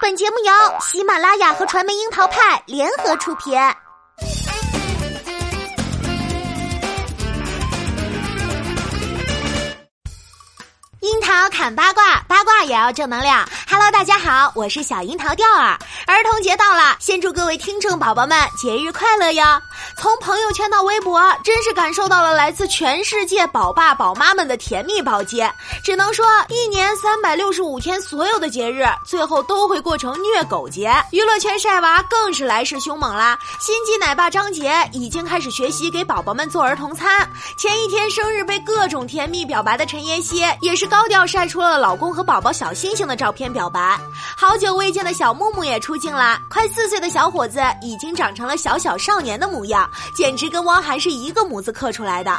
本节目由喜马拉雅和传媒樱桃派联合出品。樱桃砍八卦，八卦也要正能量。Hello，大家好，我是小樱桃调儿。儿童节到了，先祝各位听众宝宝们节日快乐哟！从朋友圈到微博，真是感受到了来自全世界宝爸宝妈们的甜蜜暴击。只能说，一年三百六十五天，所有的节日最后都会过成虐狗节。娱乐圈晒娃更是来势凶猛啦！心机奶爸张杰已经开始学习给宝宝们做儿童餐。前一天生日被各种甜蜜表白的陈妍希，也是高调晒出了老公和宝宝小星星的照片小白。好久未见的小木木也出镜啦！快四岁的小伙子已经长成了小小少年的模样，简直跟汪涵是一个模子刻出来的。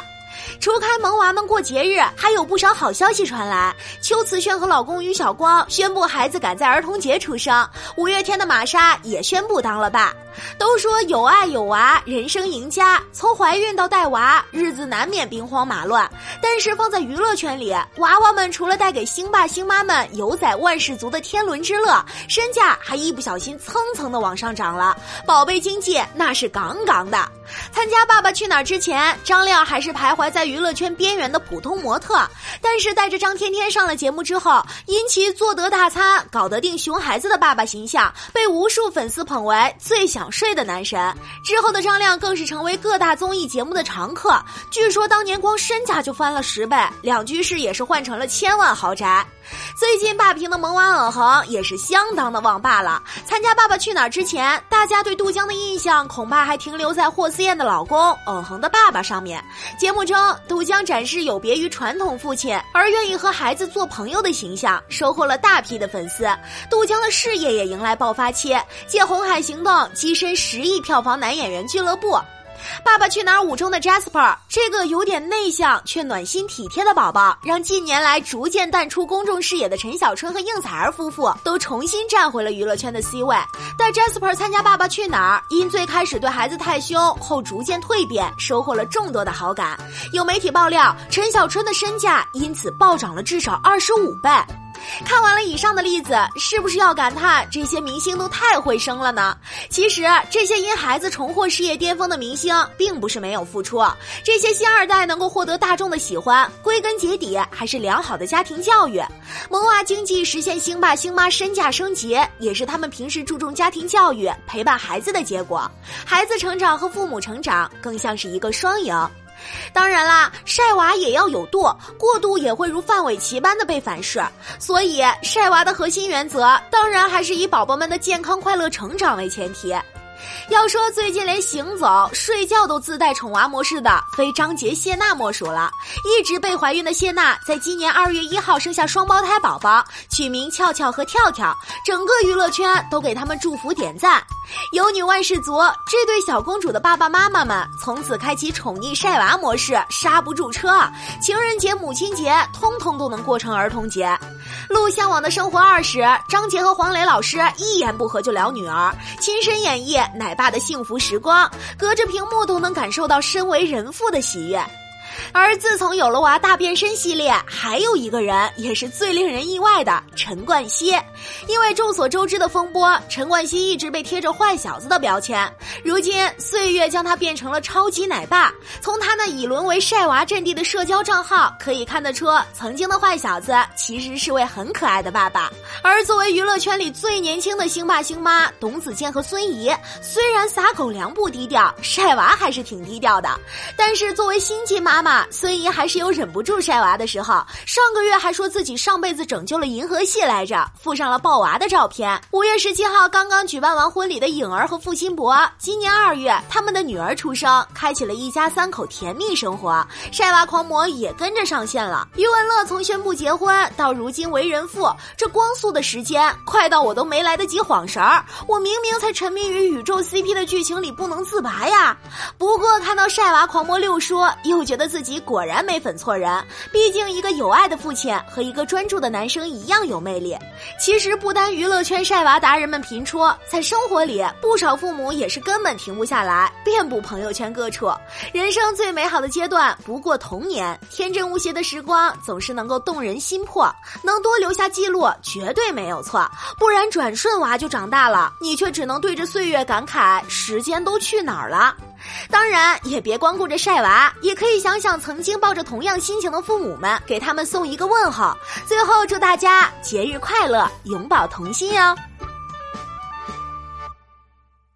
除开萌娃们过节日，还有不少好消息传来。邱瓷炫和老公于晓光宣布孩子赶在儿童节出生。五月天的玛莎也宣布当了爸。都说有爱有娃，人生赢家。从怀孕到带娃，日子难免兵荒马乱。但是放在娱乐圈里，娃娃们除了带给星爸星妈们有载万事足的天伦之乐，身价还一不小心蹭蹭的往上涨了。宝贝经济那是杠杠的。参加《爸爸去哪儿》之前，张亮还是徘徊在娱乐圈边缘的普通模特。但是带着张天天上了节目之后，因其做得大餐、搞得定熊孩子的爸爸形象，被无数粉丝捧为最想想睡的男神。之后的张亮更是成为各大综艺节目的常客。据说当年光身价就翻了十倍，两居室也是换成了千万豪宅。最近霸屏的萌娃尔恒也是相当的旺霸了。参加《爸爸去哪儿》之前，大家对杜江的印象恐怕还停留在霍思燕的老公尔恒的爸爸上面。节目中，杜江展示有别于传统父亲而愿意和孩子做朋友的形象，收获了大批的粉丝。杜江的事业也迎来爆发期，借《红海行动》跻身十亿票房男演员俱乐部。《爸爸去哪儿》五中的 Jasper，这个有点内向却暖心体贴的宝宝，让近年来逐渐淡出公众视野的陈小春和应采儿夫妇都重新站回了娱乐圈的 C 位。带 Jasper 参加《爸爸去哪儿》，因最开始对孩子太凶，后逐渐蜕变，收获了众多的好感。有媒体爆料，陈小春的身价因此暴涨了至少二十五倍。看完了以上的例子，是不是要感叹这些明星都太会生了呢？其实，这些因孩子重获事业巅峰的明星，并不是没有付出。这些星二代能够获得大众的喜欢，归根结底还是良好的家庭教育。萌娃经济实现星爸星妈身价升级，也是他们平时注重家庭教育、陪伴孩子的结果。孩子成长和父母成长，更像是一个双赢。当然啦，晒娃也要有度，过度也会如范玮琪般的被反噬。所以，晒娃的核心原则，当然还是以宝宝们的健康快乐成长为前提。要说最近连行走、睡觉都自带宠娃模式的，非张杰、谢娜莫属了。一直被怀孕的谢娜，在今年二月一号生下双胞胎宝宝，取名俏俏和跳跳，整个娱乐圈都给他们祝福点赞。有女万事足，这对小公主的爸爸妈妈们从此开启宠溺晒娃模式，刹不住车。情人节、母亲节，通通都能过成儿童节。录《向往的生活二》时，张杰和黄磊老师一言不合就聊女儿，亲身演绎。奶爸的幸福时光，隔着屏幕都能感受到身为人父的喜悦。而自从有了娃大变身系列，还有一个人也是最令人意外的陈冠希。因为众所周知的风波，陈冠希一直被贴着坏小子的标签。如今岁月将他变成了超级奶爸。从他那已沦为晒娃阵地的社交账号可以看得出，曾经的坏小子其实是位很可爱的爸爸。而作为娱乐圈里最年轻的星爸星妈，董子健和孙怡，虽然撒狗粮不低调，晒娃还是挺低调的。但是作为新晋妈妈，孙怡还是有忍不住晒娃的时候。上个月还说自己上辈子拯救了银河系来着，附上了抱娃的照片。五月十七号刚刚举办完婚礼的颖儿和付辛博，今年二月他们的女儿出生，开启了一家三口甜蜜生活。晒娃狂魔也跟着上线了。余文乐从宣布结婚到如今为人父，这光速的时间快到我都没来得及晃神儿。我明明才沉迷于宇宙 CP 的剧情里不能自拔呀。不过看到晒娃狂魔六叔，又觉得。自己果然没粉错人。毕竟，一个有爱的父亲和一个专注的男生一样有魅力。其实，不单娱乐圈晒娃达人们频出，在生活里，不少父母也是根本停不下来，遍布朋友圈各处。人生最美好的阶段不过童年，天真无邪的时光总是能够动人心魄，能多留下记录绝对没有错。不然，转瞬娃就长大了，你却只能对着岁月感慨：时间都去哪儿了？当然，也别光顾着晒娃，也可以想想曾经抱着同样心情的父母们，给他们送一个问候。最后，祝大家节日快乐，永葆童心哟！